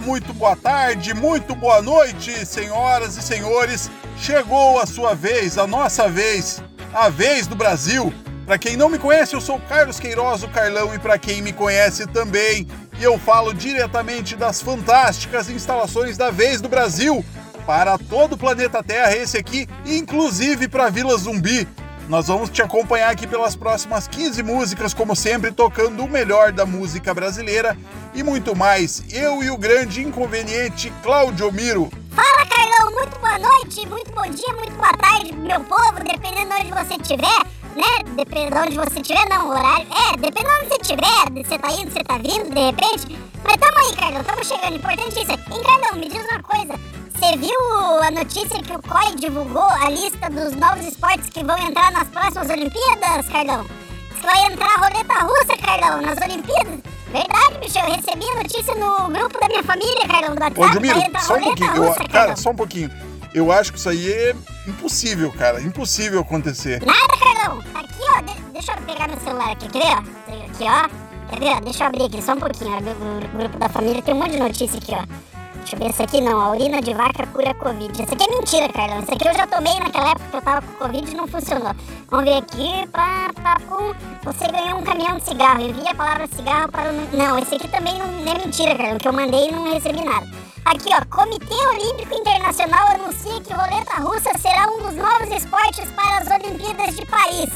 muito boa tarde, muito boa noite, senhoras e senhores. Chegou a sua vez, a nossa vez, a vez do Brasil. Para quem não me conhece, eu sou Carlos Queiroz, o Carlão, e para quem me conhece também, eu falo diretamente das fantásticas instalações da Vez do Brasil para todo o planeta Terra, esse aqui, inclusive para Vila Zumbi. Nós vamos te acompanhar aqui pelas próximas 15 músicas, como sempre, tocando o melhor da música brasileira e muito mais. Eu e o grande inconveniente Cláudio Miro. Fala, Carlão! Muito boa noite, muito bom dia, muito boa tarde, meu povo, dependendo de onde você estiver, né? Dependendo de onde você estiver, não, o horário. É, dependendo de onde você estiver, você tá indo, você tá vindo, de repente. Mas tamo aí, Carlão, tamo chegando. Importante isso. Hein, Carlão, me diz uma coisa. Você viu a notícia que o COI divulgou a lista dos novos esportes que vão entrar nas próximas Olimpíadas, Carlão? Vai entrar a roleta russa, Carlão, nas Olimpíadas. Verdade, bicho, eu recebi a notícia no grupo da minha família, Carlão, do WhatsApp. Ô, Jumiro, só um pouquinho. eu- russa, cara, Carlão. só um pouquinho. Eu acho que isso aí é impossível, cara. Impossível acontecer. Nada, Carlão. Aqui, ó, de- deixa eu pegar meu celular aqui, quer ver, ó? Aqui, ó. Quer ver, ó? Deixa eu abrir aqui, só um pouquinho, ó. O grupo da família tem um monte de notícia aqui, ó. Deixa eu ver, esse aqui não, a urina de vaca cura Covid. Esse aqui é mentira, Carlão. Esse aqui eu já tomei naquela época que eu tava com Covid e não funcionou. Vamos ver aqui, pá, pá, pum. Você ganhou um caminhão de cigarro. Envia a palavra cigarro para o... Não, esse aqui também não é mentira, Carlão, que eu mandei e não recebi nada. Aqui, ó, Comitê Olímpico Internacional anuncia que roleta russa será um dos novos esportes para as Olimpíadas de Paris.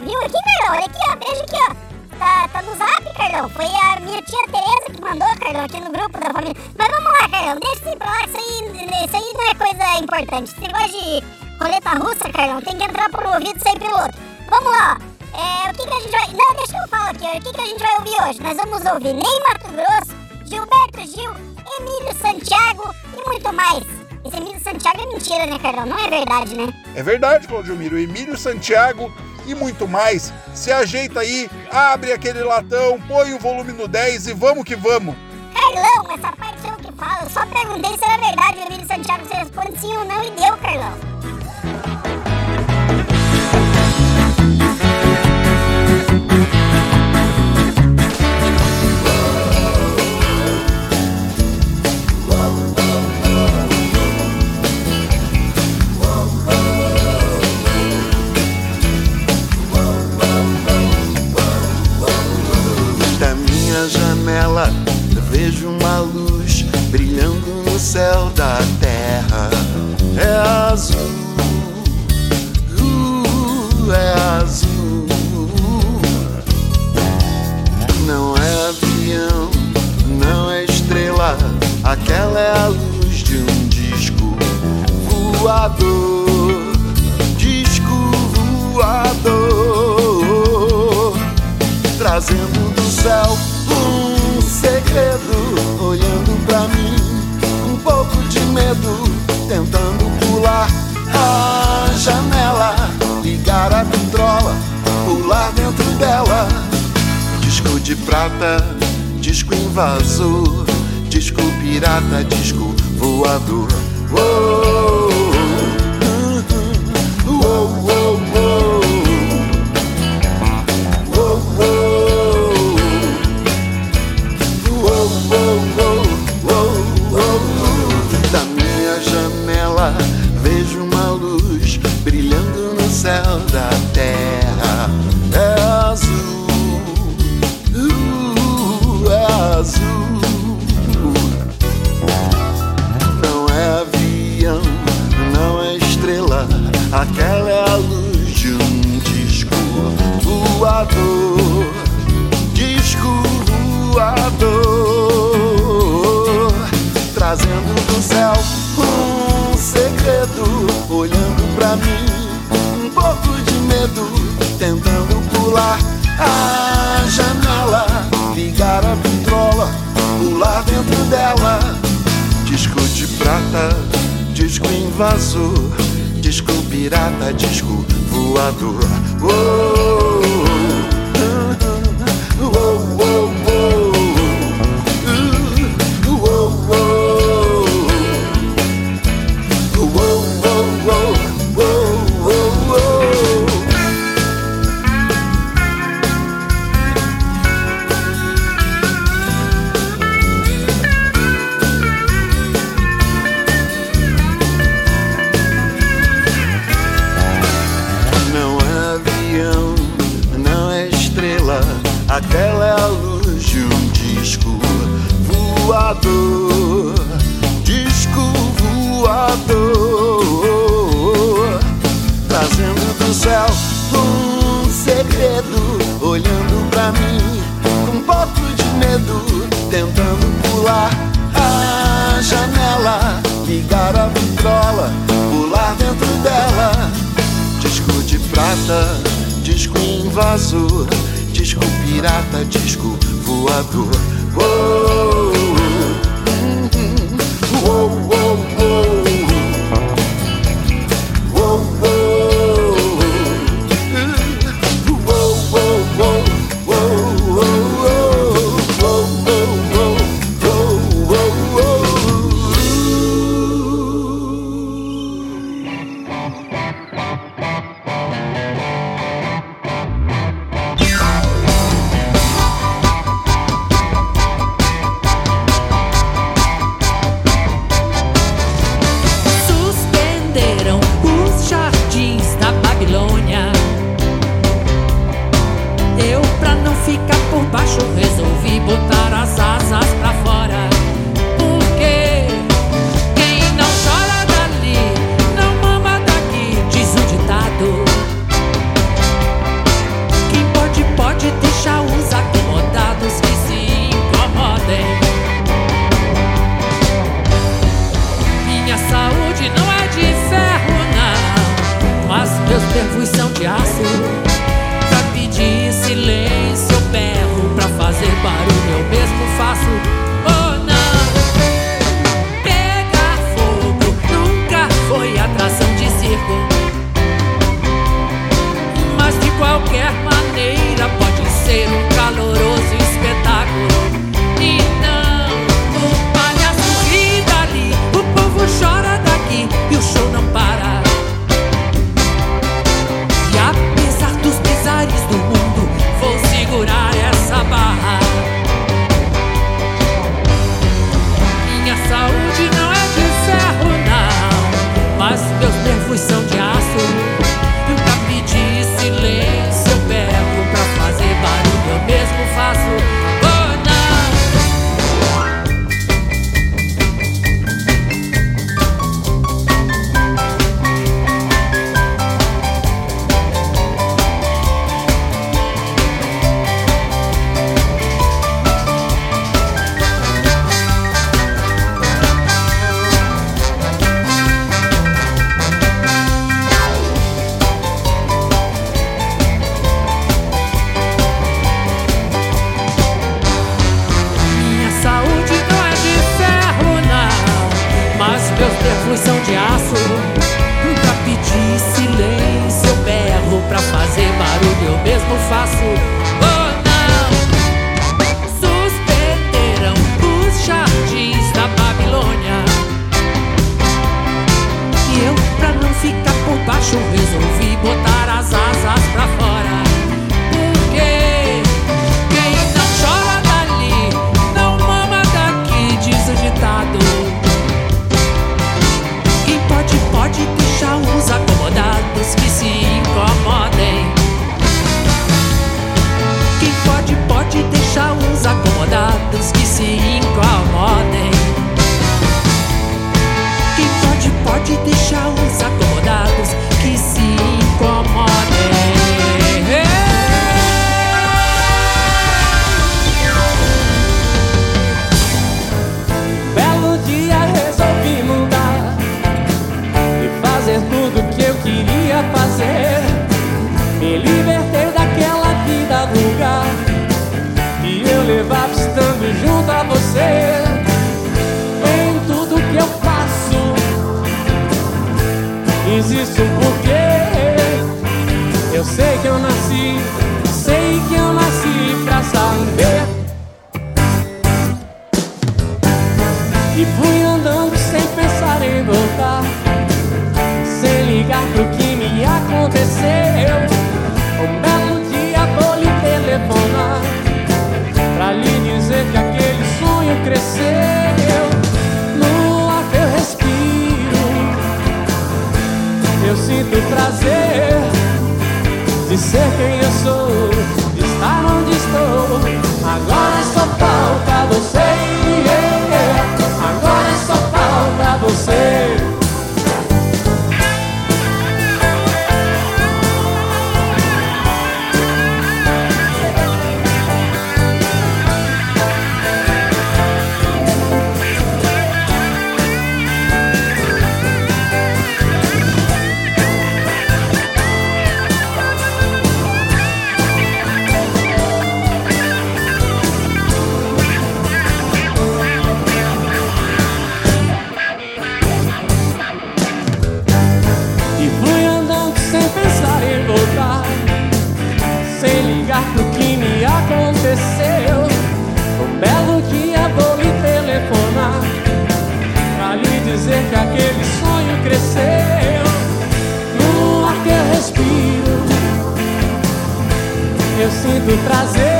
Viu aqui, Carlão? Olha aqui, ó, veja aqui, ó. Tá, tá no zap, Carlão. Foi a minha tia Tereza que mandou, Carlão, aqui no grupo da família. Mas vamos lá, Carlão, deixa isso pra lá, isso aí, isso aí não é coisa importante. Esse negócio de roleta russa, Carlão, tem que entrar por um ouvido sair pelo outro. Vamos lá. É, o que, que a gente vai. Não, deixa eu falar aqui. O que, que a gente vai ouvir hoje? Nós vamos ouvir Ney Mato Grosso, Gilberto Gil, Emílio Santiago e muito mais. Esse Emílio Santiago é mentira, né, Carlão? Não é verdade, né? É verdade, Claudio Miro. Emílio Santiago e muito mais. Se ajeita aí, abre aquele latão, põe o volume no 10 e vamos que vamos. Carlão, essa parte é o que fala. Eu só perguntei se era verdade. O Emílio Santiago você responde sim ou não e deu, Carlão. Voador. Disco voador trazendo do céu um segredo, olhando pra mim, um pouco de medo, tentando pular a janela, ligar a vitrola, pular dentro dela. Disco de prata, disco invasor, disco pirata, disco voador. De prata, disco invasor, disco pirata, disco voador. Uou, ser quem sinto prazer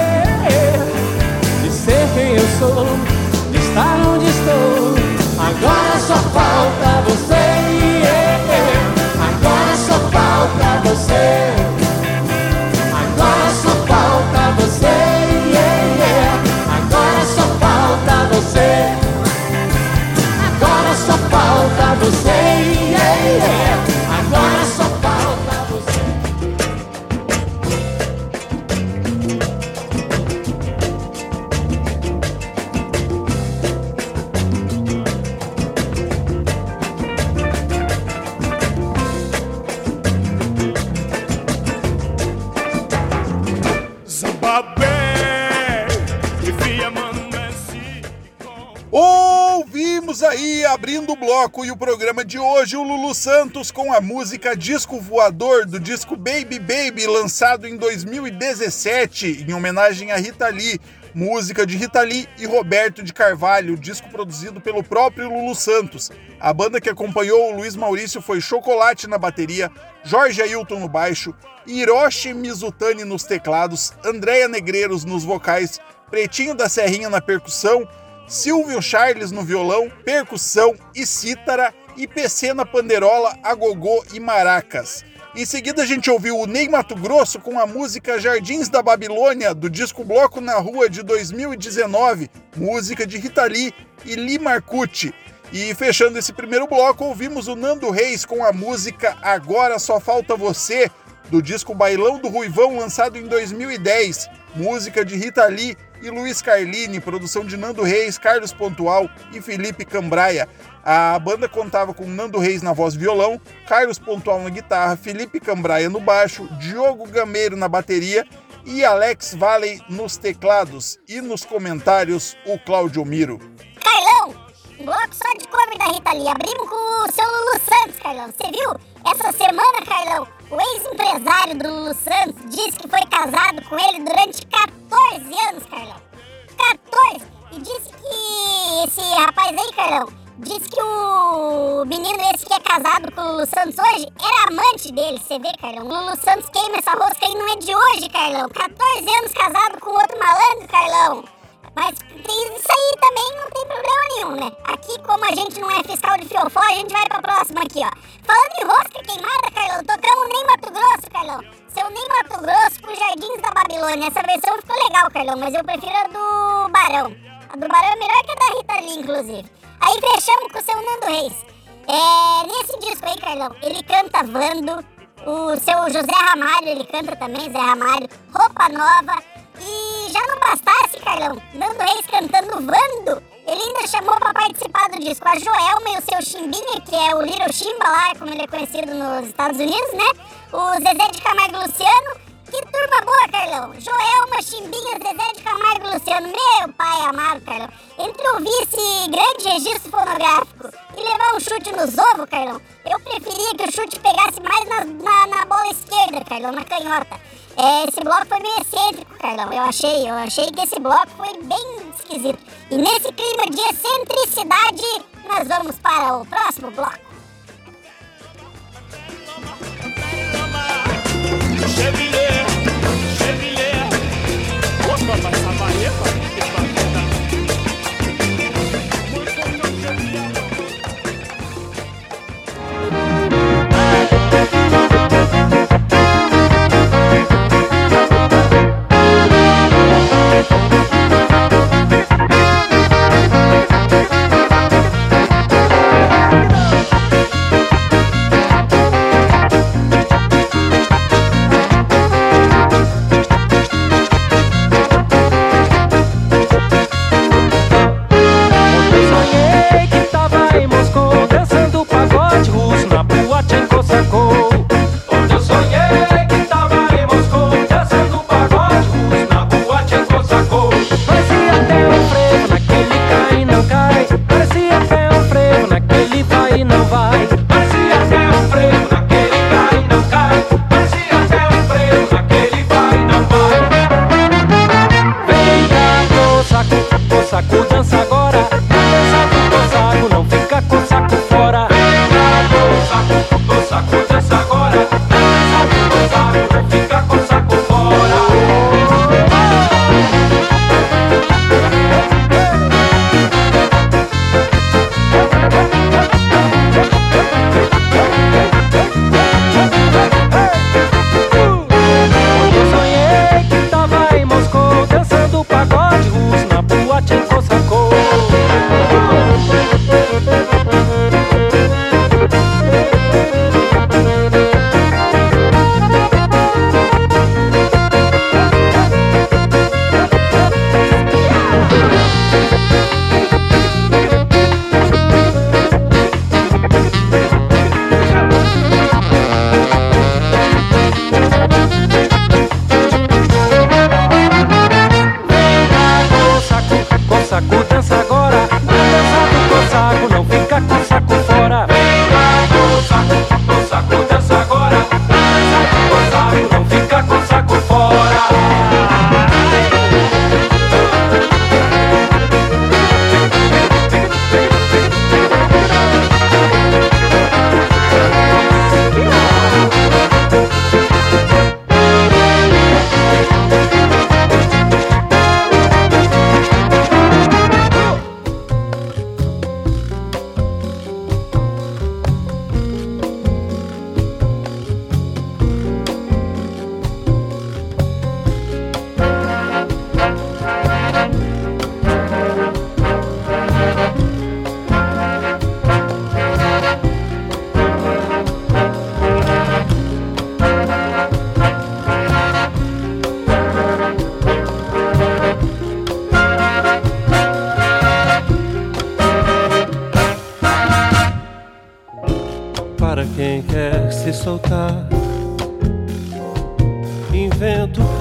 Santos com a música Disco Voador do disco Baby Baby, lançado em 2017, em homenagem a Rita Lee. Música de Rita Lee e Roberto de Carvalho, disco produzido pelo próprio Lulu Santos. A banda que acompanhou o Luiz Maurício foi Chocolate na bateria, Jorge Ailton no baixo, Hiroshi Mizutani nos teclados, Andréia Negreiros nos vocais, Pretinho da Serrinha na percussão Silvio Charles no violão, percussão e cítara e PC na panderola, agogô e maracas. Em seguida a gente ouviu o Ney Mato Grosso com a música Jardins da Babilônia, do disco Bloco na Rua de 2019, música de Rita Lee e Lee Marcucci. E fechando esse primeiro bloco, ouvimos o Nando Reis com a música Agora Só Falta Você, do disco Bailão do Ruivão, lançado em 2010, música de Rita Lee e Luiz Carlini, produção de Nando Reis, Carlos Pontual e Felipe Cambraia. A banda contava com Nando Reis na voz violão, Carlos Pontual na guitarra, Felipe Cambraia no baixo, Diogo Gameiro na bateria e Alex Valley nos teclados. E nos comentários, o Cláudio Miro. Carlão, bloco só de cover da Rita Lee. Abrimos com o seu Lulu Santos, Carlão. Você viu? Essa semana, Carlão, o ex-empresário do Lulu Santos disse que foi casado com ele durante 14 Lulu Santos hoje era amante dele. Você vê, Carlão? O Lulu Santos queima essa rosca aí não é de hoje, Carlão. 14 anos casado com outro malandro, Carlão. Mas isso aí também não tem problema nenhum, né? Aqui, como a gente não é fiscal de fiofó, a gente vai pra próxima aqui, ó. Falando em rosca queimada, Carlão, tocamos nem Mato Grosso, Carlão. Seu nem Mato Grosso com Jardins da Babilônia. Essa versão ficou legal, Carlão, mas eu prefiro a do Barão. A do Barão é melhor que a da Rita Lee, inclusive. Aí fechamos com o seu Nando Reis. É, nesse disco aí, Carlão, ele canta Vando. O seu José Ramalho, ele canta também, Zé Ramalho. Roupa Nova. E já não bastasse, Carlão, Nando Reis cantando Vando, ele ainda chamou para participar do disco a Joelma e o seu Chimbinha, que é o Little Chimba lá, como ele é conhecido nos Estados Unidos, né? O Zezé de Camargo Luciano. Que turma boa, Carlão! Joelma, Chimbinha, Zezé de Camargo Luciano. Meu pai amado, Carlão. Entre ouvir esse grande registro fonográfico e levar um chute nos ovos, Carlão, eu preferia que o chute pegasse mais na, na, na bola esquerda, Carlão, na canhota. É, esse bloco foi meio excêntrico, Carlão. Eu achei, eu achei que esse bloco foi bem esquisito. E nesse clima de excentricidade, nós vamos para o próximo bloco. Cheville,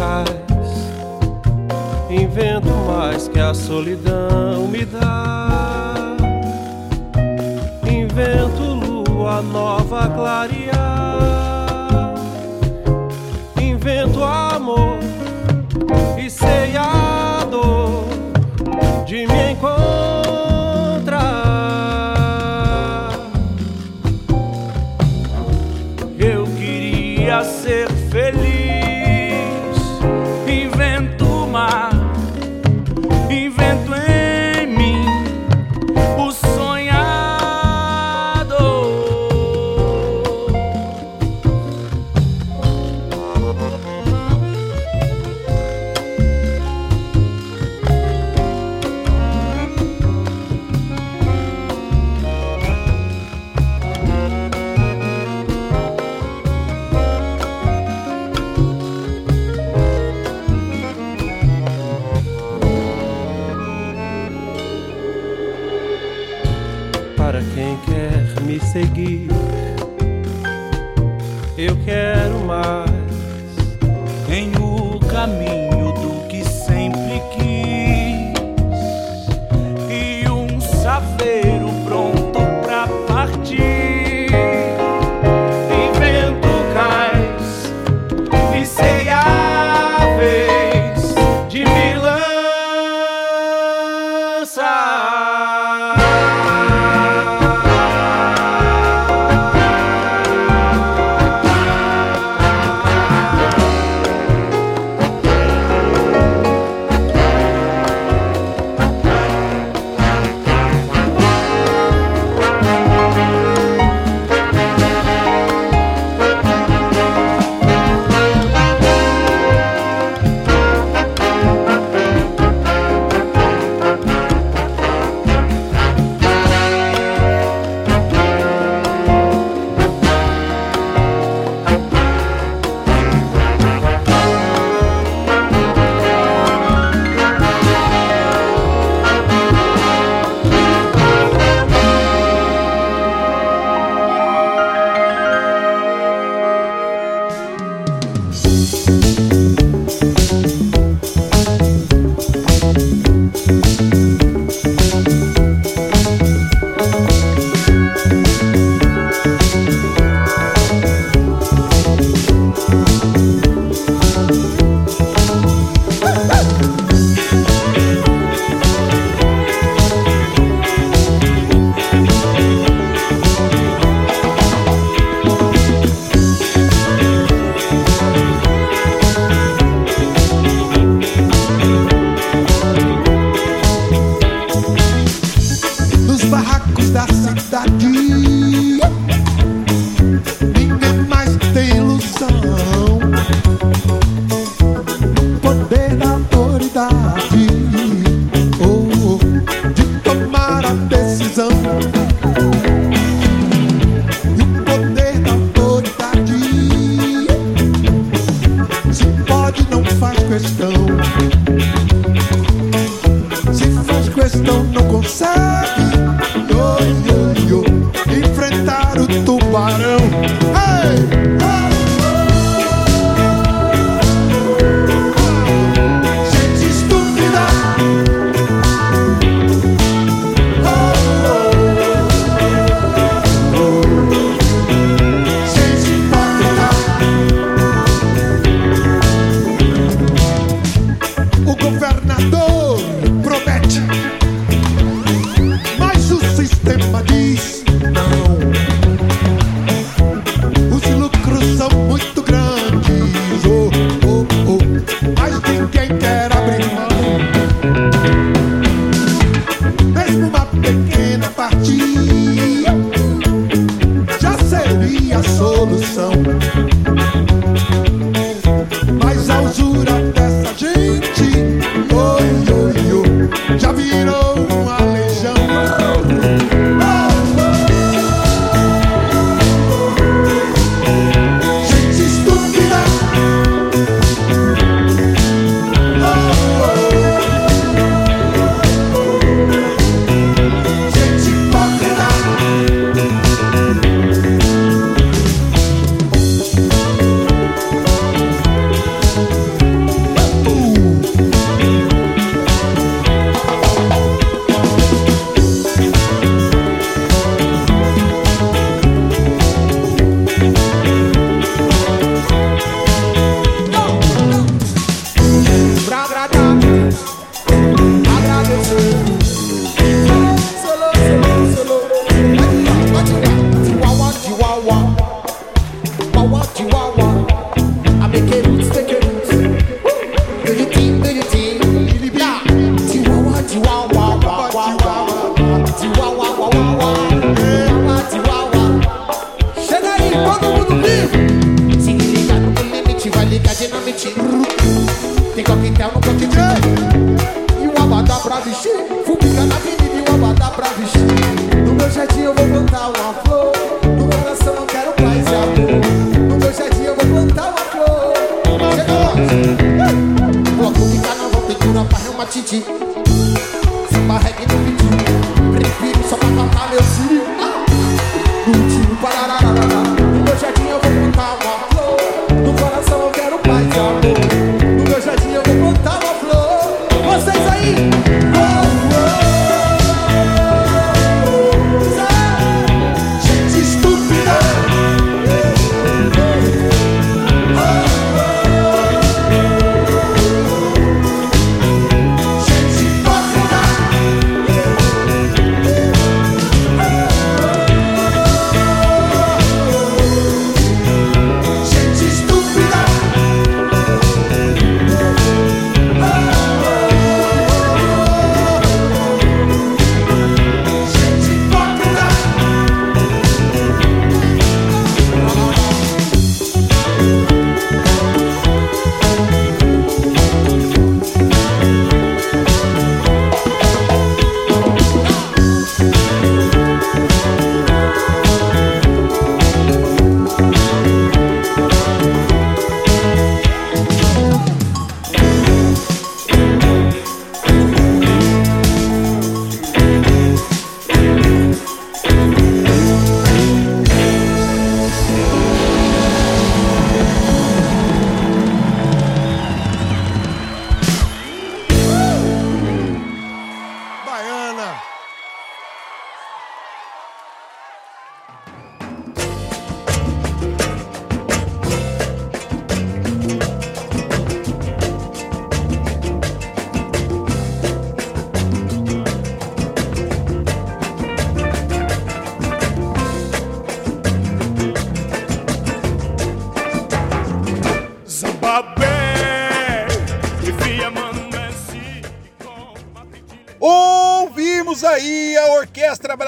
cais invento mais que a solidão me dá. Invento lua nova clarear.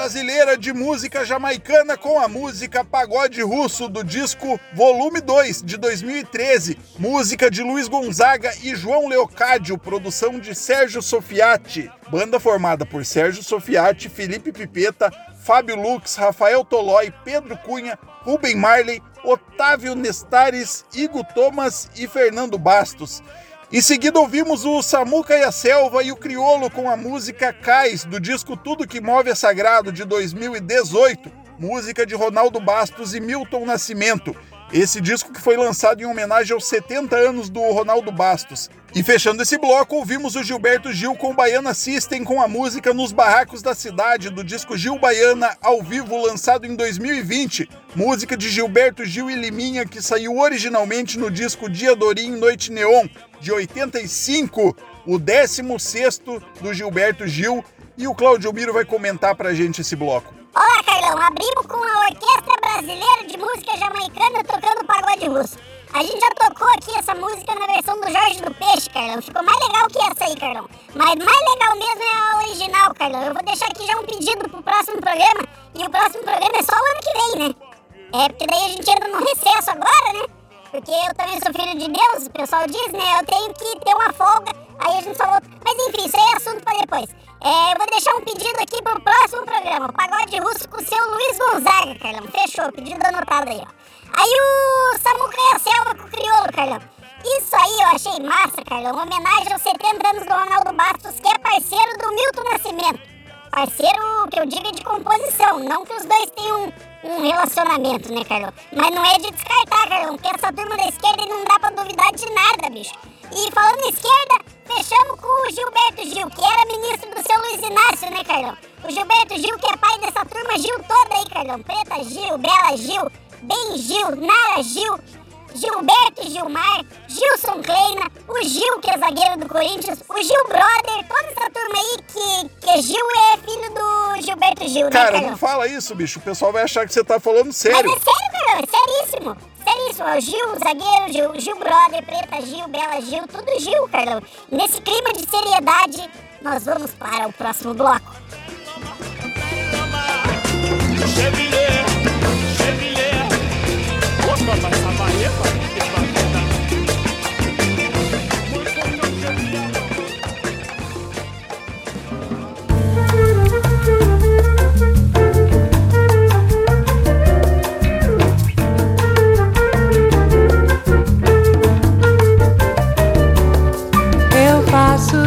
Brasileira de Música Jamaicana com a música Pagode Russo do disco Volume 2 de 2013, música de Luiz Gonzaga e João Leocádio, produção de Sérgio Sofiati. Banda formada por Sérgio Sofiati, Felipe Pipeta, Fábio Lux, Rafael Tolói, Pedro Cunha, Rubem Marley, Otávio Nestares, Igo Thomas e Fernando Bastos. Em seguida ouvimos o Samuca e a Selva e o Criolo com a música Cais, do disco Tudo Que Move é Sagrado, de 2018, música de Ronaldo Bastos e Milton Nascimento. Esse disco que foi lançado em homenagem aos 70 anos do Ronaldo Bastos. E fechando esse bloco, ouvimos o Gilberto Gil com Baiana System com a música Nos Barracos da Cidade, do disco Gil Baiana, ao vivo, lançado em 2020. Música de Gilberto Gil e Liminha, que saiu originalmente no disco Dia Dorim Noite Neon, de 85, o 16º do Gilberto Gil. E o Claudio Miro vai comentar pra gente esse bloco. Olá, Carlão. Abrimos com a Orquestra Brasileira de Música Jamaicana tocando pagode russo. A gente já tocou aqui essa música na versão do Jorge do Peixe, Carlão. Ficou mais legal que essa aí, Carlão. Mas mais legal mesmo é a original, Carlão. Eu vou deixar aqui já um pedido pro próximo programa. E o próximo programa é só o ano que vem, né? É, porque daí a gente entra no recesso agora, né? Porque eu também sou filho de Deus, o pessoal diz, né? Eu tenho que ter uma folga, aí a gente só volta. Mas enfim, isso aí é assunto pra depois. É, eu vou deixar um pedido aqui pro próximo programa. Pagode russo com o seu Luiz Gonzaga, Carlão. Fechou, pedido anotado aí, ó. Aí o Samuca e a Selva com o Criolo, Carlão. Isso aí eu achei massa, Carlão. Homenagem aos 70 anos do Ronaldo Bastos, que é parceiro do Milton Nascimento. Parceiro que eu diga de composição, não que os dois tenham um, um relacionamento, né, Carlão? Mas não é de descartar, Carlão, porque essa turma da esquerda não dá pra duvidar de nada, bicho. E falando esquerda, fechamos com o Gilberto Gil, que era ministro do seu Luiz Inácio, né, Carlão? O Gilberto Gil, que é pai dessa turma Gil toda aí, Carlão. Preta Gil, Bela Gil, Ben Gil, Nara Gil, Gilberto Gilmar, Gilson Kleina, o Gil, que é zagueiro do Corinthians, o Gil Brother, toda essa turma aí que, que Gil é filho do Gilberto Gil, né, Cara, Carlão? não fala isso, bicho. O pessoal vai achar que você tá falando Mas sério. é sério, Carlão, é seríssimo. Seríssimo, é o Gil, zagueiro, Gil, Gil Brother, Preta Gil, Bela Gil, tudo Gil, Carlão. Nesse clima de seriedade, nós vamos para o próximo bloco.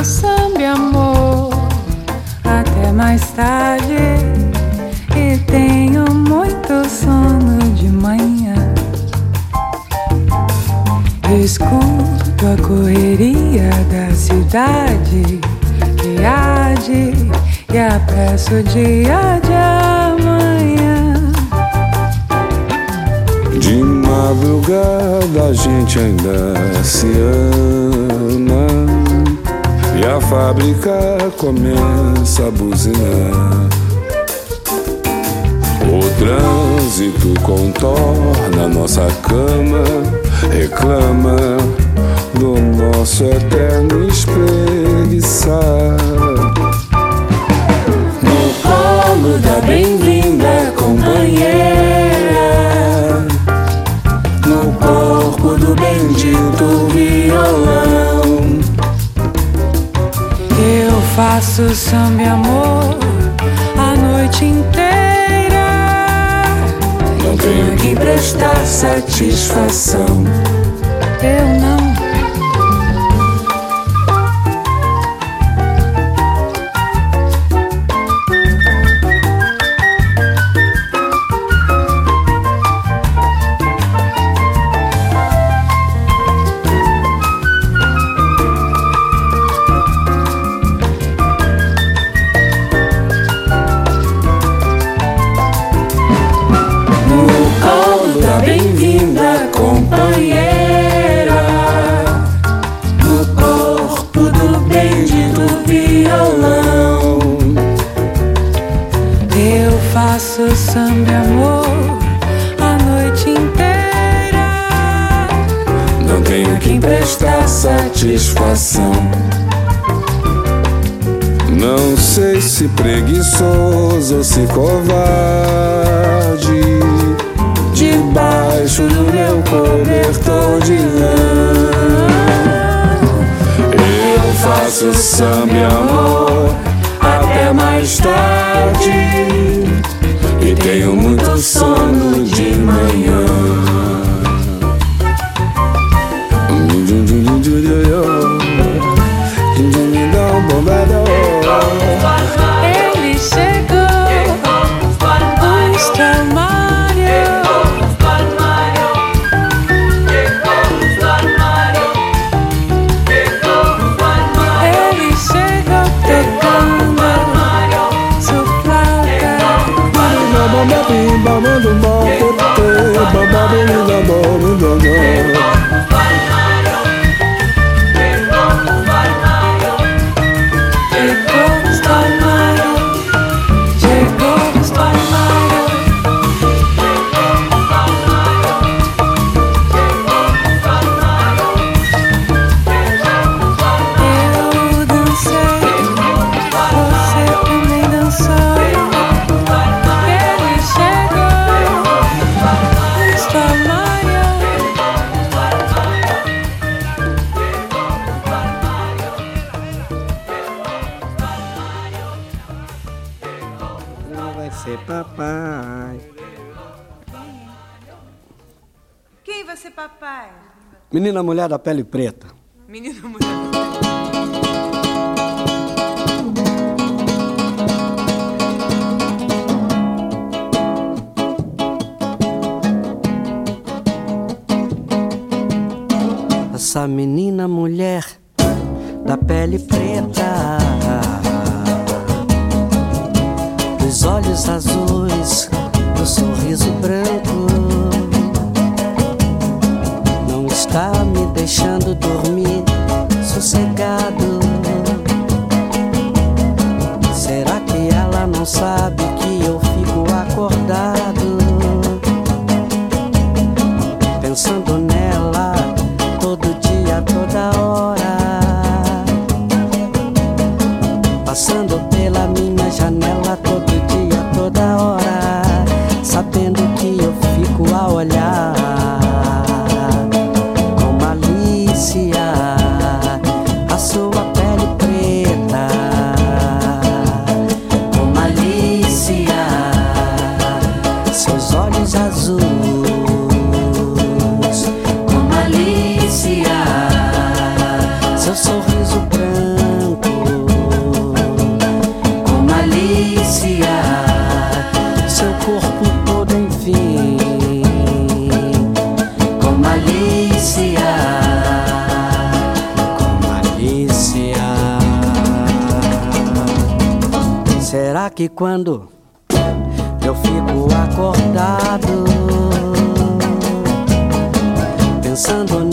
samba amor. Até mais tarde. E tenho muito sono de manhã. Escuto a correria da cidade que age e apresso o dia de amanhã. De madrugada a gente ainda se ama e a fábrica começa a buzinar. O trânsito contorna nossa cama, reclama do nosso eterno espreguiçar. No colo da bem-vinda companheira, no corpo do bendito violão, faço samba amor a noite inteira. Não tenho que prestar satisfação. Eu não. Preguiçoso se covarde. Debaixo do meu cobertor de lã, eu faço samba e amor até mais tarde. E tenho muito sono de manhã. Da pele preta. Acordado, pensando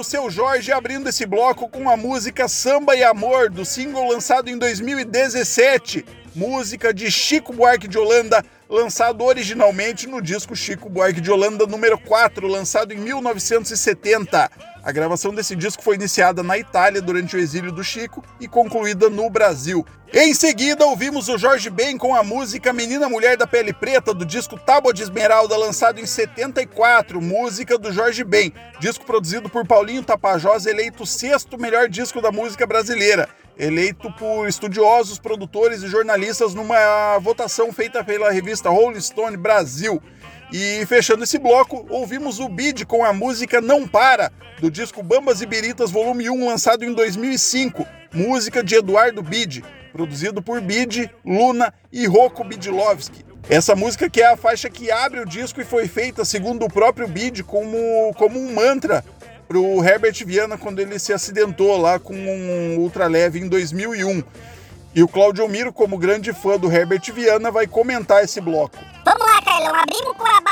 o seu Jorge abrindo esse bloco com a música Samba e Amor, do single lançado em 2017, música de Chico Buarque de Holanda, lançado originalmente no disco Chico Buarque de Holanda número 4, lançado em 1970. A gravação desse disco foi iniciada na Itália durante o exílio do Chico e concluída no Brasil. Em seguida, ouvimos o Jorge Ben com a música Menina Mulher da Pele Preta, do disco Tábua de Esmeralda, lançado em 74, música do Jorge Ben, disco produzido por Paulinho Tapajós, eleito o sexto melhor disco da música brasileira, eleito por estudiosos, produtores e jornalistas numa votação feita pela revista Rolling Stone Brasil. E fechando esse bloco, ouvimos o Bid com a música Não Para, do disco Bambas e Biritas Volume 1, lançado em 2005, música de Eduardo Bid, produzido por Bid, Luna e Rocco Bidlovski. Essa música que é a faixa que abre o disco e foi feita, segundo o próprio Bid, como, como um mantra pro Herbert Viana quando ele se acidentou lá com um ultraleve em 2001. E o Claudio Miro, como grande fã do Herbert Viana, vai comentar esse bloco. Vamos lá, Carlão. Abrimos com a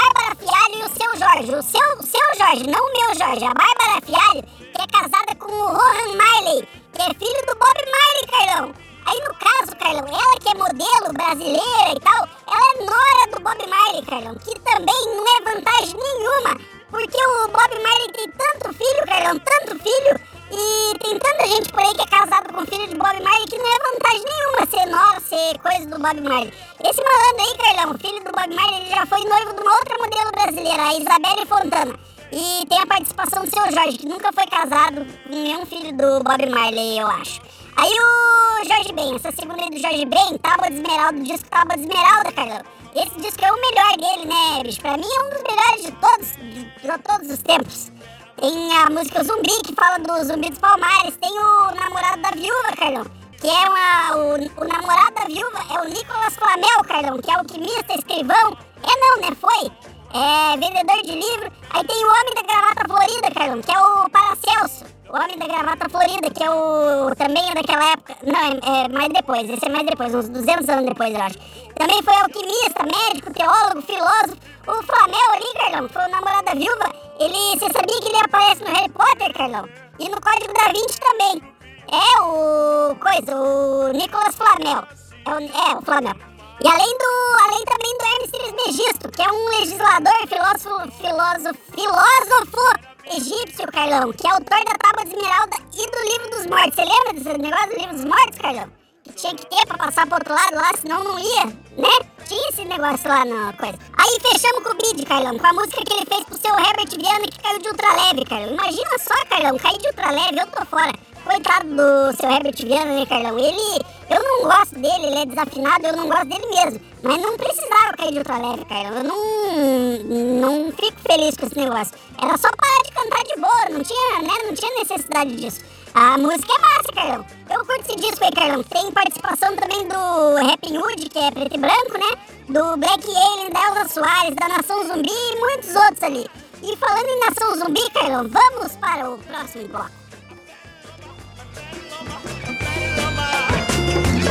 seu Jorge. O seu, o seu Jorge, não o meu Jorge. A Bárbara Fialho, que é casada com o Rohan Marley, que é filho do Bob Marley, Carlão. Aí no caso, Carlão, ela que é modelo brasileira e tal, ela é nora do Bob Marley, Carlão, que também não é vantagem nenhuma, porque o Bob Marley tem tanto filho, Carlão, tanto filho, e tem tanta gente por aí que é casado com filho de Bob Marley que não é vantagem nenhuma ser nora, ser coisa do Bob Marley. Esse malandro aí, Carlão, filho do Bob Marley, ele já foi noivo de uma outra modelo brasileira, a Isabelle Fontana. E tem a participação do seu Jorge, que nunca foi casado com nenhum filho do Bob Marley, eu acho. Aí o Jorge Ben, essa segunda aí do Jorge Ben, Tábua de Esmeralda, o disco Tábua de Esmeralda, Carlão. Esse disco é o melhor dele, né, bicho? Pra mim é um dos melhores de todos, de, de todos os tempos. Tem a música Zumbi, que fala do Zumbi dos Palmares. Tem o namorado da viúva, Carlão. Que é uma. O, o namorado da viúva é o Nicolas Flamel, Carlão, que é alquimista, escrivão. É não, né? Foi. É vendedor de livro. Aí tem o Homem da Gravata Florida, Carlão, que é o Paracelso. O Homem da Gravata Florida, que é o. Também é daquela época. Não, é, é mais depois. Esse é mais depois, uns 200 anos depois, eu acho. Também foi alquimista, médico, teólogo, filósofo. O Flamel ali, Carlão, foi o namorado da viúva. Ele. Você sabia que ele aparece no Harry Potter, Carlão? E no Código da Vinci também. É o. Coisa, o Nicolas Flamel. É o, é, o Flamel. E além do. Além também do Hermes Trismegisto, que é um legislador, filósofo. filósofo. filósofo egípcio, Carlão, que é autor da Tábua de Esmeralda e do Livro dos Mortos. Você lembra desse negócio do Livro dos Mortos, Carlão? Que tinha que ter pra passar pro outro lado lá, senão não ia, né? Tinha esse negócio lá na coisa. Aí fechamos com o Bid, Carlão, com a música que ele fez pro seu Herbert Viana que caiu de ultraleve, Carlão. Imagina só, Carlão, cair de ultraleve, eu tô fora. Coitado do seu Herbert Viana, né, Carlão? Ele. Eu não gosto dele, ele é desafinado, eu não gosto dele mesmo. Mas não precisava cair de ultraleve, Carlão. Eu não. Não fico feliz com esse negócio. Era só parar de cantar de boa, não tinha, né? Não tinha necessidade disso. A música é massa, Carlão. Eu curto esse disco aí, Carlão. Tem participação também do Rapping Hood, que é preto e branco, né? Do Black Alien, da Elza Soares, da Nação Zumbi e muitos outros ali. E falando em Nação Zumbi, Carlão, vamos para o próximo bloco.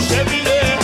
Chevile,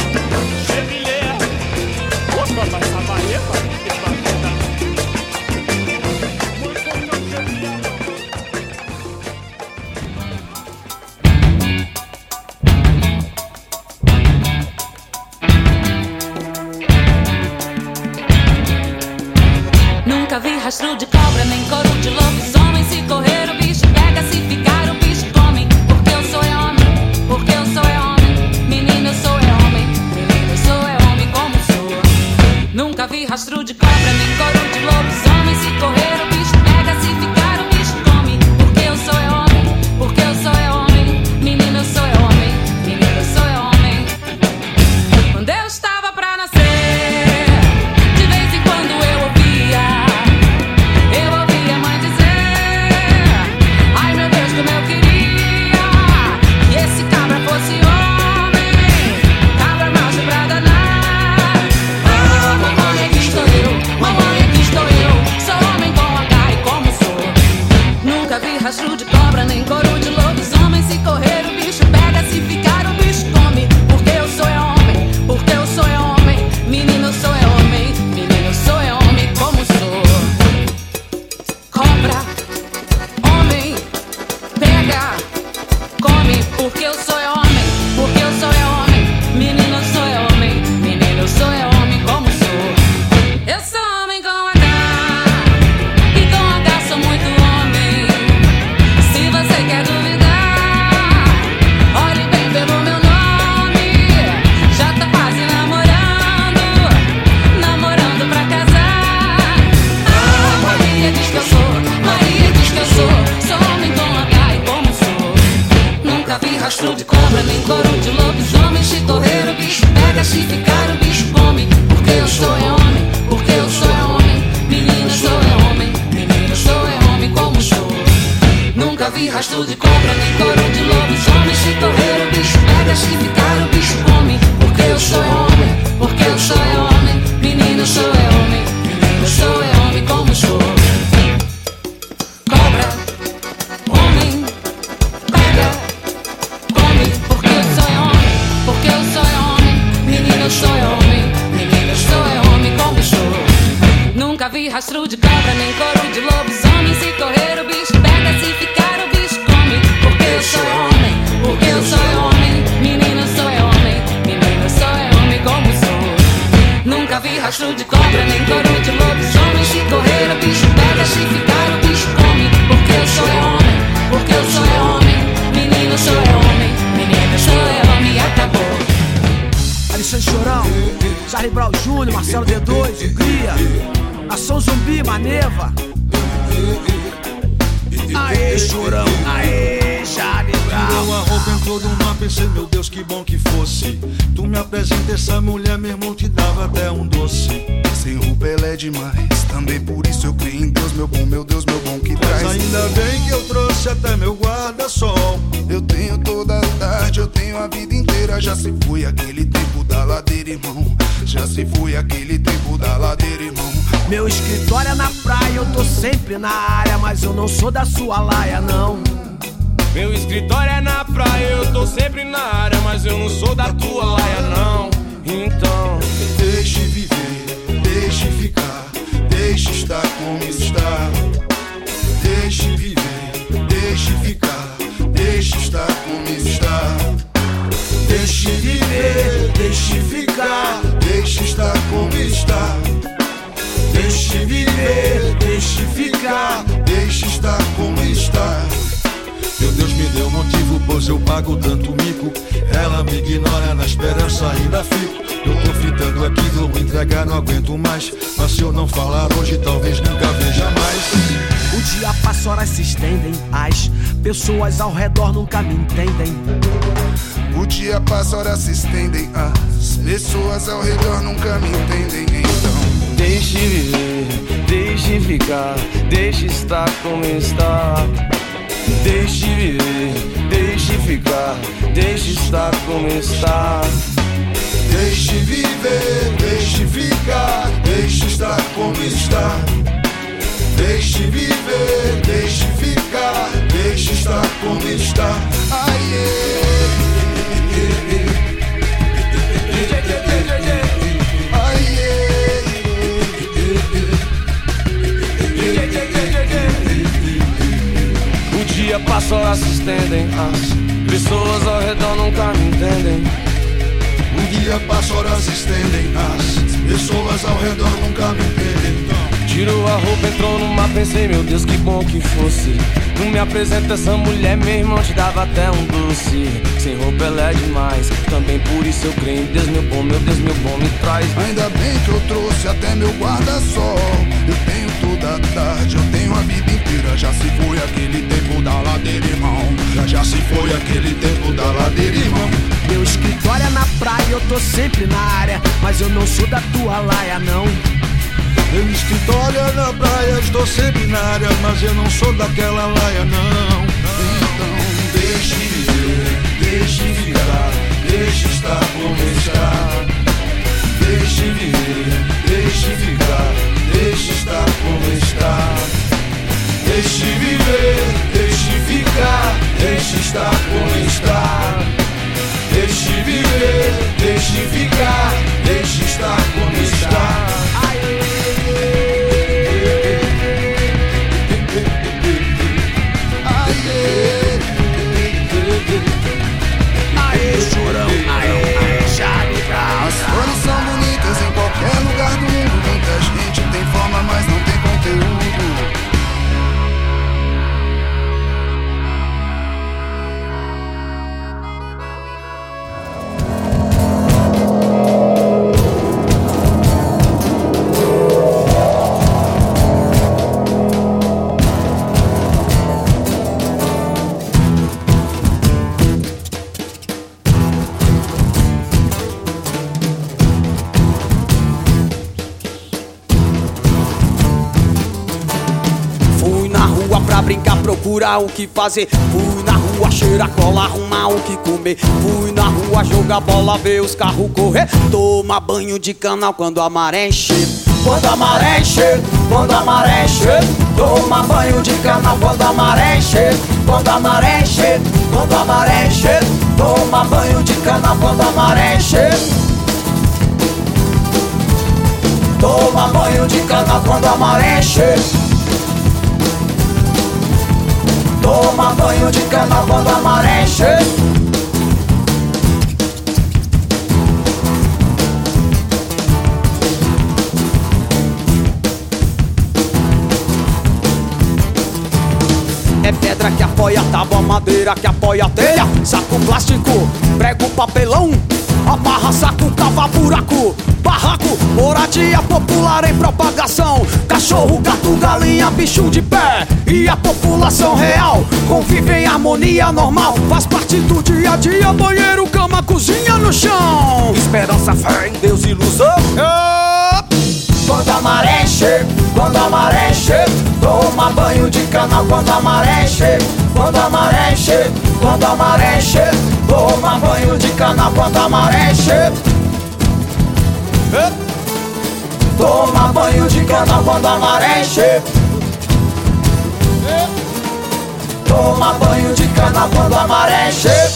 rastro de cobra, nem coro de lobisomem. Se correr o bicho pega, se ficar o bicho come. Porque eu sou homem, porque eu sou homem. Menino sou é homem, menino sou é homem sempre na área, mas eu não sou da sua laia, não. Meu escritório é na praia, eu tô sempre na área, mas eu não sou da tua laia, não. Então, Deixe viver, deixe ficar, deixe estar como está. Deixe viver, deixe ficar, deixe estar como está. Deixe viver, deixe ficar, deixe estar como está. Deixe viver, deixe ficar, deixe estar como está. Meu Deus me deu motivo, pois eu pago tanto mico. Ela me ignora, na esperança ainda fico. Eu tô fritando aqui, vou entregar, não aguento mais. Mas se eu não falar hoje, talvez nunca veja mais. O dia passa, horas se estendem, as pessoas ao redor nunca me entendem. O dia passa, horas se estendem. As pessoas ao redor nunca me entendem. Então, deixe viver, deixe ficar, deixe estar como está. Deixe viver, deixe ficar, deixe estar como está. deixe viver, deixe ficar, deixe estar como está. Deixe viver, deixe ficar, deixe estar como está. O dia passa, horas se estendem, as pessoas ao redor nunca me entendem. O dia passa, horas se estendem. As pessoas ao redor nunca me entendem. Tirou a roupa, entrou no mar, pensei, meu Deus, que bom que fosse. Não me apresenta essa mulher, meu irmão, te dava até um doce. Sem roupa ela é demais, também por isso eu creio em Deus, meu bom, meu Deus, meu bom, me traz. Ainda bem que eu trouxe até meu guarda-sol. Eu tenho toda tarde, eu tenho a vida inteira. Já se foi aquele tempo da ladeira, irmão. Já, já se foi aquele tempo da ladeira, irmão. Meu escritório é na praia, eu tô sempre na área, mas eu não sou da tua laia, não. Meu escritório é na praia, estou sempre na área, mas eu não sou daquela laia, não. Então deixe viver, deixe ficar, deixe estar como está. Deixe viver, deixe ficar, deixe estar como está. Deixe viver, deixe ficar, deixe estar como está. Deixe viver, deixe ficar, deixe estar como está. Procurar o que fazer. Fui na rua cheirar cola, arrumar o que comer. Fui na rua jogar bola, ver os carros correr. Toma banho de canal quando a maré encher. Quando a maré encher, quando a maré encher. Toma banho de canal quando a maré encher. Quando a maré encher, quando a maré encher. Toma banho de canal quando a maré encher. Toma banho de canal quando a maré encher. Toma banho de canal quando a maré. É pedra que apoia tábua, madeira que apoia telha, saco plástico, prego papelão, amarra saco, cava buraco, barraco, moradia popular em propagação, cachorro, gato, galinha, bicho de pé e a população real convive em harmonia normal, faz parte do dia a dia, banheiro, cama, cozinha no chão, esperança, fé em Deus, ilusão. É. Quando a maré encher, quando a maré encher, toma banho de canal quando a maré encher, quando a maré encher, quando a maré encher, toma banho de canal quando a maré. É. Toma banho de canal quando a maré encher. Toma banho de canal quando a maré encher.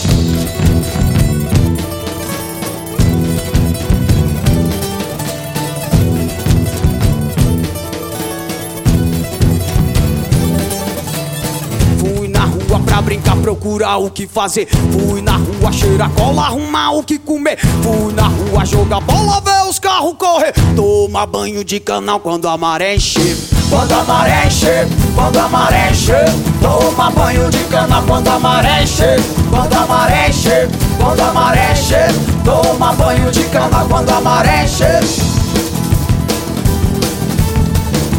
Fui na rua pra brincar, procurar o que fazer. Fui na rua cheirar cola, arrumar o que comer. Fui na rua jogar bola, ver os carros correr. Toma banho de canal quando a maré encher. Quando a maré encher, quando a maré encher. Toma banho de canal quando a maré encher. Quando a maré encher, quando a maré encher. Toma banho de canal quando a maré encher.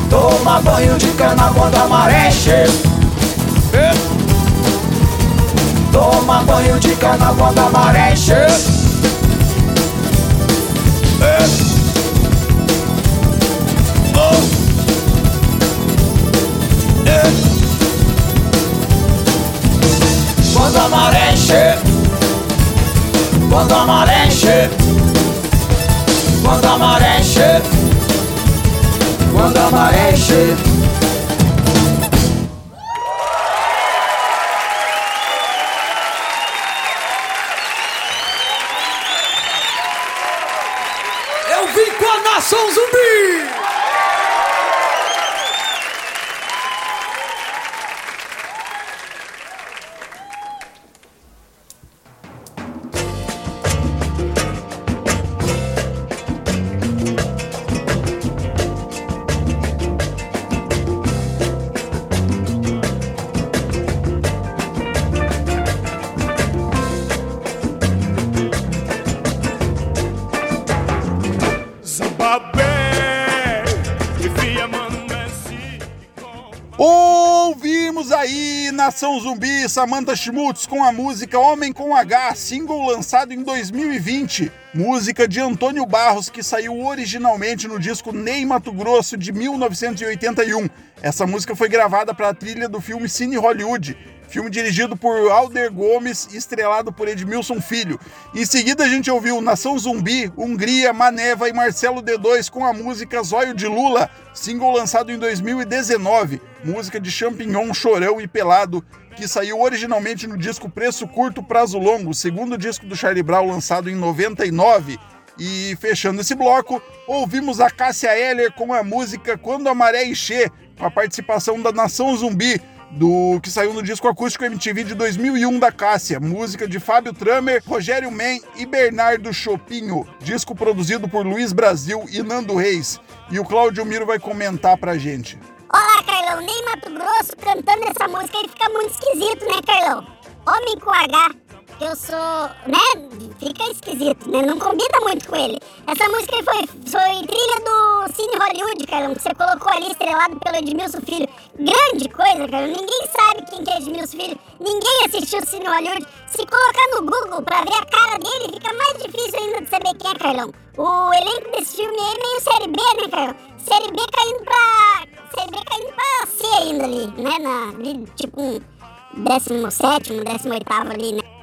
Toma banho de canal quando a maré encher. Toma banho de canal quando a maré encher. Quando a maré encher, quando a maré encher, quando a maré encher, quando a maré Zumbi, Samantha Schmutz com a música Homem com H, single lançado em 2020. Música de Antônio Barros que saiu originalmente no disco Ney Mato Grosso de 1981. Essa música foi gravada para a trilha do filme Cine Hollywood, filme dirigido por Alder Gomes e estrelado por Edmilson Filho. Em seguida a gente ouviu Nação Zumbi, Hungria, Maneva e Marcelo D2 com a música Zóio de Lula, single lançado em 2019, música de Champignon, Chorão e Pelado, que saiu originalmente no disco Preço Curto Prazo Longo, segundo disco do Charlie Brown lançado em 99. E fechando esse bloco, ouvimos a Cássia Eller com a música Quando a Maré Encher, com a participação da Nação Zumbi, do que saiu no disco acústico MTV de 2001 da Cássia, música de Fábio Tramer, Rogério Men e Bernardo Chopinho, disco produzido por Luiz Brasil e Nando Reis. E o Cláudio Miro vai comentar pra gente. Olá, Carlão. Nem Mato Grosso cantando essa música aí fica muito esquisito, né, Carlão? Homem com H. Eu sou. né? Fica esquisito, né? Não combina muito com ele. Essa música foi, foi trilha do Cine Hollywood, Carlão, que você colocou ali estrelado pelo Edmilson Filho. Grande coisa, Carlão. Ninguém sabe quem que é Edmilson Filho. Ninguém assistiu o Cine Hollywood. Se colocar no Google pra ver a cara dele, fica mais difícil ainda de saber quem é, Carlão. O elenco desse filme é meio série B, né, Carlão? Série B caindo pra. Série B caindo pra C ainda ali, né? Na, ali, tipo um 17, 18 ali, né?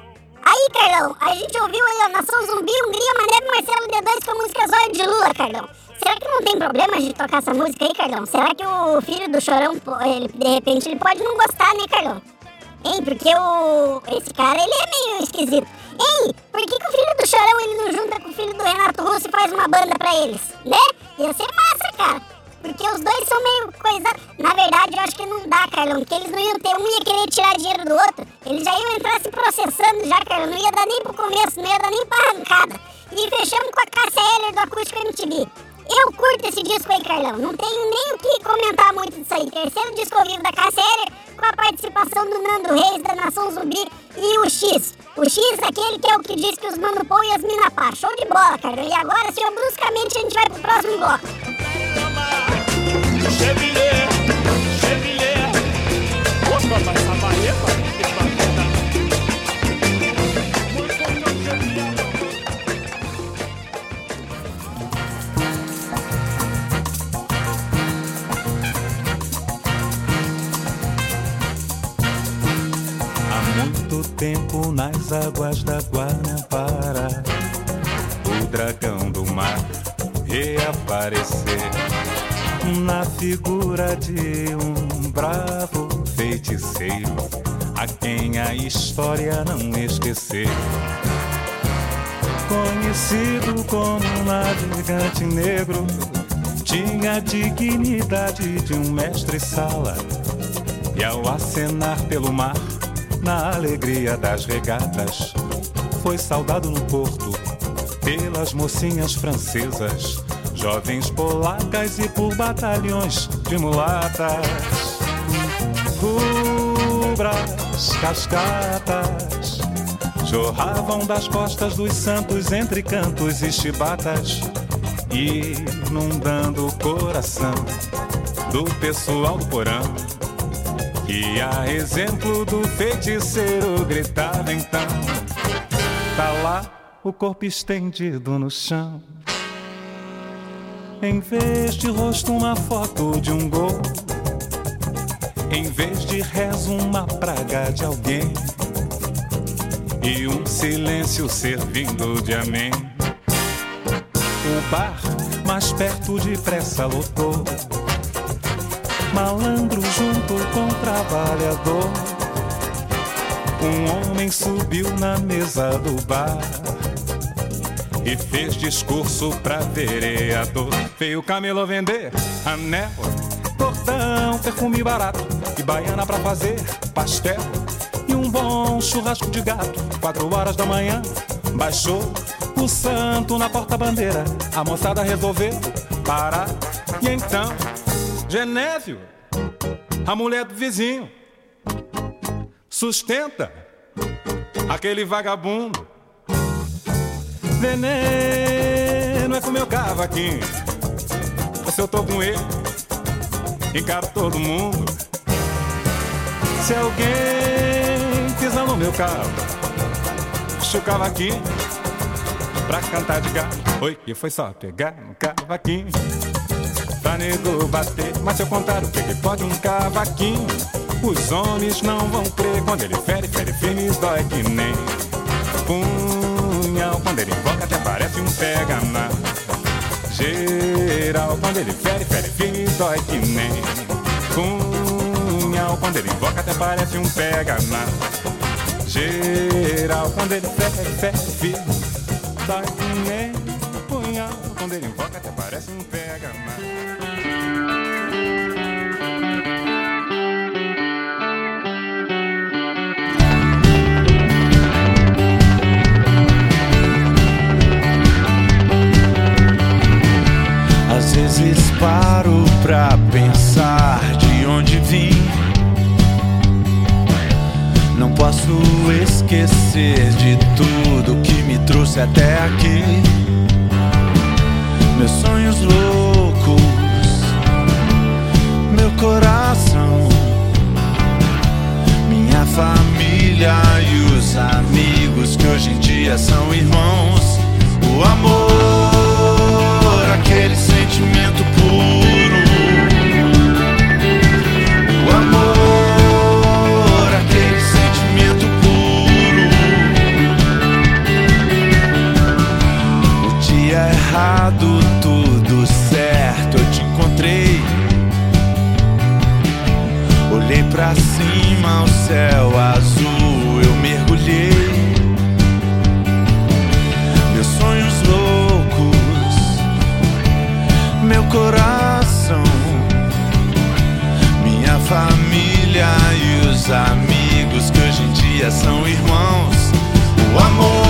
Aí, Carlão, a gente ouviu aí a Nação Zumbi, Hungria, Mané Marcelo D2 com a música Zóio de Lula, Carlão. Será que não tem problema de tocar essa música aí, Carlão? Será que o filho do Chorão, ele, de repente, ele pode não gostar, né, Carlão? Hein, porque o... esse cara, ele é meio esquisito. Hein, por que, que o filho do Chorão, ele não junta com o filho do Renato Russo e faz uma banda pra eles? Né? Ia ser massa, cara. Porque os dois são meio coisa. Na verdade, eu acho que não dá, Carlão. Porque eles não iam ter. Um ia querer tirar dinheiro do outro. Eles já iam entrar se processando já, Carlão. Não ia dar nem pro começo, não ia dar nem pra arrancada. E fechamos com a Cássia Heller do Acústico MTV. Eu curto esse disco aí, Carlão. Não tenho nem o que comentar muito disso aí. Terceiro disco ao vivo da Cássia Heller, com a participação do Nando Reis, da Nação Zumbi e o X. O X, aquele que é o que diz que os mano pão e as mina pá. Show de bola, Carlão. E agora, senhor, bruscamente a gente vai pro próximo bloco. Nas águas da Guanabara, o dragão do mar reaparecer na figura de um bravo feiticeiro a quem a história não esqueceu. Conhecido como um navegante negro, tinha a dignidade de um mestre-sala. E ao acenar pelo mar, na alegria das regatas, foi saudado no porto pelas mocinhas francesas, jovens polacas e por batalhões de mulatas. Rubras, cascatas, jorravam das costas dos santos entre cantos e chibatas, inundando o coração do pessoal do porão. E a exemplo do feiticeiro gritava então: Tá lá o corpo estendido no chão. Em vez de rosto, uma foto de um gol. Em vez de rezo, uma praga de alguém. E um silêncio servindo de amém. O bar mais perto depressa lotou. Malandro junto com trabalhador. Um homem subiu na mesa do bar e fez discurso pra vereador. Veio o camelo vender anel, cordão, perfume barato e baiana pra fazer pastel. E um bom churrasco de gato, quatro horas da manhã, baixou o santo na porta-bandeira. A moçada resolveu parar. E então, Genésio, a mulher do vizinho, sustenta aquele vagabundo. Veneno é com meu cavaquinho. Se eu tô com ele, encaro todo mundo. Se alguém pisar no meu carro, puxa o cavaquinho pra cantar de gato. Oi, que foi só pegar no cavaquinho pra nego bater. Mas se eu contar o que, que pode um cavaquinho, os homens não vão crer. Quando ele fere, fere firme, dói que nem punhal. Quando ele invoca, até parece um pega na geral. Quando ele fere, fere firme, dói que nem punhal. Quando ele invoca, até parece um pega na geral. Quando ele fere, fere firme, dói que nem punhal. Quando ele invoca, até parece um pega na paro pra pensar de onde vim. Não posso esquecer de tudo que me trouxe até aqui. Meus sonhos loucos, meu coração, minha família e os amigos que hoje em dia são irmãos. O amor, aquele sentimento dado tudo certo, eu te encontrei. Olhei para cima, o céu azul, eu mergulhei. Meus sonhos loucos, meu coração, minha família e os amigos que hoje em dia são irmãos. O amor.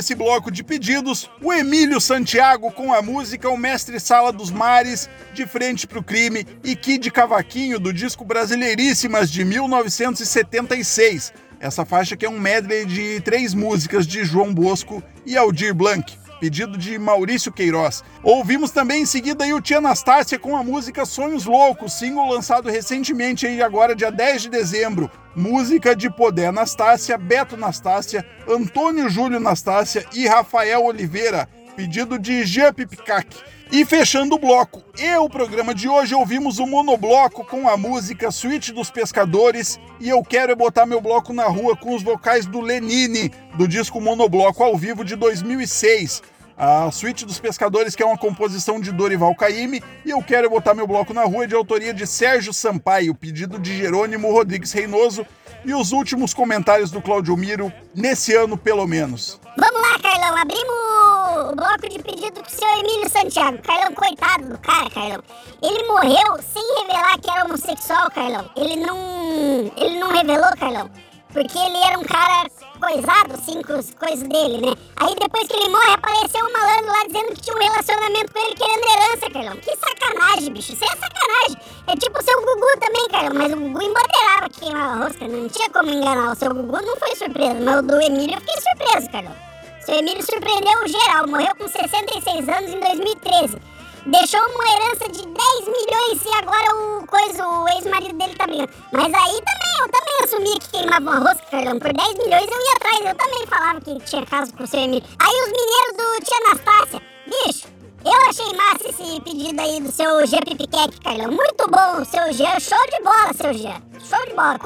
Aí, abrindo esse bloco de pedidos, o Emílio Santiago com a música O Mestre Sala dos Mares, De Frente pro Crime e Kid Cavaquinho do disco Brasileiríssimas de 1976. Essa faixa que é um medley de três músicas de João Bosco e Aldir Blanc. Pedido de Maurício Queiroz. Ouvimos também em seguida aí o Tia Anastácia com a música Sonhos Loucos, single lançado recentemente aí agora dia 10 de dezembro. Música de Poder Anastácia, Beto Anastácia, Antônio Júlio Anastácia e Rafael Oliveira. Pedido de Jean Pipicac. E fechando o bloco e o programa de hoje, ouvimos o monobloco com a música Suíte dos Pescadores e Eu Quero é Botar Meu Bloco na Rua com os vocais do Lenine, do disco Monobloco ao vivo de 2006. A Suíte dos Pescadores, que é uma composição de Dorival Caymmi, e Eu Quero Botar Meu Bloco na Rua, de autoria de Sérgio Sampaio, pedido de Jerônimo Rodrigues Reinoso, e os últimos comentários do Claudio Miro, nesse ano pelo menos. Vamos lá, Carlão, abrimos o bloco de pedido pro seu Emílio Santiago. Carlão, coitado do cara, Carlão. Ele morreu sem revelar que era homossexual, Carlão. Ele não. Ele não revelou, Carlão. Porque ele era um cara coisado, assim, com as coisas dele, né? Aí depois que ele morre, apareceu um malandro lá dizendo que tinha um relacionamento com ele querendo herança, Carlão. Que sacanagem, bicho. Isso é sacanagem. É tipo o seu Gugu também, Carlão. Mas o Gugu embandeirava que queimava rosca. Não tinha como enganar. O seu Gugu não foi surpresa. Mas o do Emílio eu fiquei surpreso, Carlão. O seu Emílio surpreendeu geral. Morreu com 66 anos em 2013. Deixou uma herança de 10 milhões e agora o coisa, o ex-marido dele tá brigando. Mas aí também, eu também assumia que queimava uma rosca, Carlão. Por 10 milhões eu ia atrás. Eu também falava que tinha caso com o seu Emílio. Aí os mineiros do Tia Anastácia. Bicho, eu achei massa esse pedido aí do seu G Pipiquec, Carlão. Muito bom, seu G. Show de bola, seu G. Show de bola.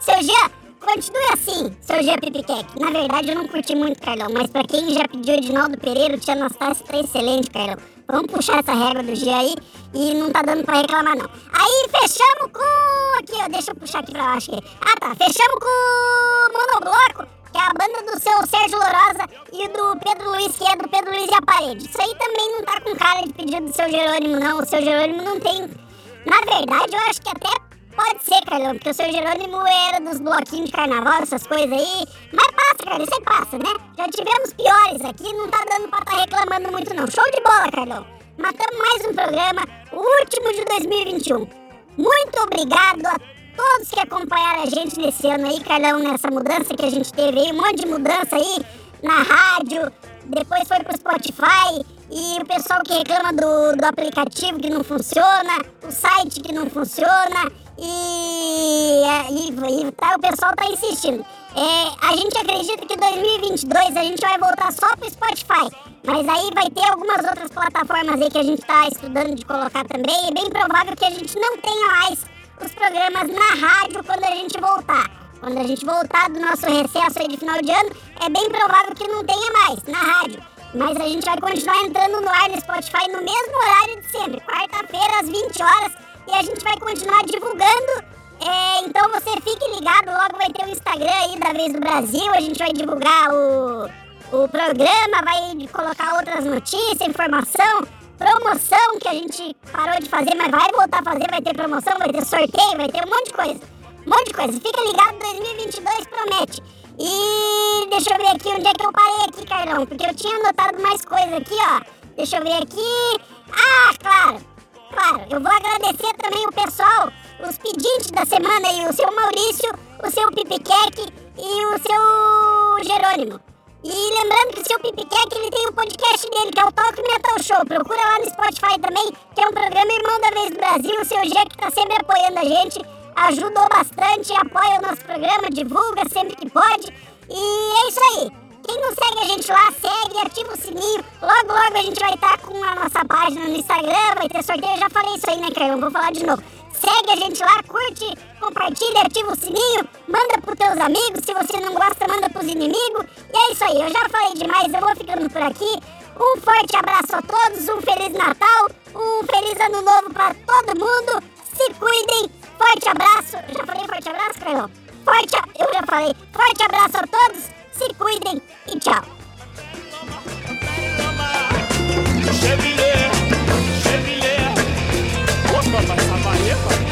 Seu G, continue assim, seu G Pipiquec. Na verdade, eu não curti muito, Carlão. Mas pra quem já pediu Edinaldo Pereira, o Tia Anastácia tá excelente, Carlão. Vamos puxar essa regra do G aí e não tá dando pra reclamar, não. Aí fechamos com. Aqui, ó, deixa eu puxar aqui pra baixo. Aqui. Ah, tá. Fechamos com o Monobloco, que é a banda do seu Sérgio Lorosa e do Pedro Luiz, que é do Pedro Luiz e a Parede. Isso aí também não tá com cara de pedido do seu Jerônimo, não. O seu Jerônimo não tem. Na verdade, eu acho que até pode ser, Carlão, porque o seu Jerônimo era dos bloquinhos de carnaval, essas coisas aí. Mas passa, isso aí passa, né? Já tivemos piores aqui, não tá dando pra tá reclamando muito, não. Show de bola, Carlão. Matamos mais um programa, o último de 2021. Muito obrigado a todos que acompanharam a gente nesse ano aí, Carlão, nessa mudança que a gente teve aí, um monte de mudança aí na rádio, depois foi pro Spotify e o pessoal que reclama do, do aplicativo que não funciona, o site que não funciona e, e, e tá, o pessoal tá insistindo. É, a gente acredita que 2022 a gente vai voltar só pro Spotify, mas aí vai ter algumas outras plataformas aí que a gente tá estudando de colocar também. É bem provável que a gente não tenha mais os programas na rádio quando a gente voltar. Quando a gente voltar do nosso recesso aí de final de ano, é bem provável que não tenha mais na rádio. Mas a gente vai continuar entrando no ar no Spotify no mesmo horário de sempre, quarta-feira às 20 horas, e a gente vai continuar divulgando. É, então você fique ligado, logo vai ter o Instagram aí da Vez do Brasil, a gente vai divulgar o, o programa, vai colocar outras notícias, informação, promoção que a gente parou de fazer, mas vai voltar a fazer, vai ter promoção, vai ter sorteio, vai ter um monte de coisa. Um monte de coisa. Fica ligado, 2022 promete. E deixa eu ver aqui onde é que eu parei aqui, Carlão, porque eu tinha anotado mais coisa aqui, ó. Deixa eu ver aqui. Ah, claro. Claro, eu vou agradecer também o pessoal, os pedintes da semana aí, o seu Maurício, o seu Pipiqueque e o seu Jerônimo. E lembrando que o seu Pipiqueque, ele tem o podcast dele, que é o Talk Metal Show. Procura lá no Spotify também, que é um programa Irmão da Vez do Brasil. O seu que tá sempre apoiando a gente, ajudou bastante, apoia o nosso programa, divulga sempre que pode. E é isso aí. Quem não segue a gente lá, segue, ativa o sininho, Logo, logo a gente vai estar com a nossa página no Instagram, vai ter sorteio. Eu já falei isso aí, né, Carlão? Vou falar de novo. Segue a gente lá, curte, compartilha, ativa o sininho, manda pros teus amigos. Se você não gosta, manda pros inimigos. E é isso aí, eu já falei demais, eu vou ficando por aqui. Um forte abraço a todos, um Feliz Natal, um Feliz Ano Novo pra todo mundo. Se cuidem, forte abraço. Já falei forte abraço, Carlão? Forte, eu já falei. Forte abraço a todos, se cuidem e tchau. Chevilê, chevilê, opa, oh, mas a Bahia,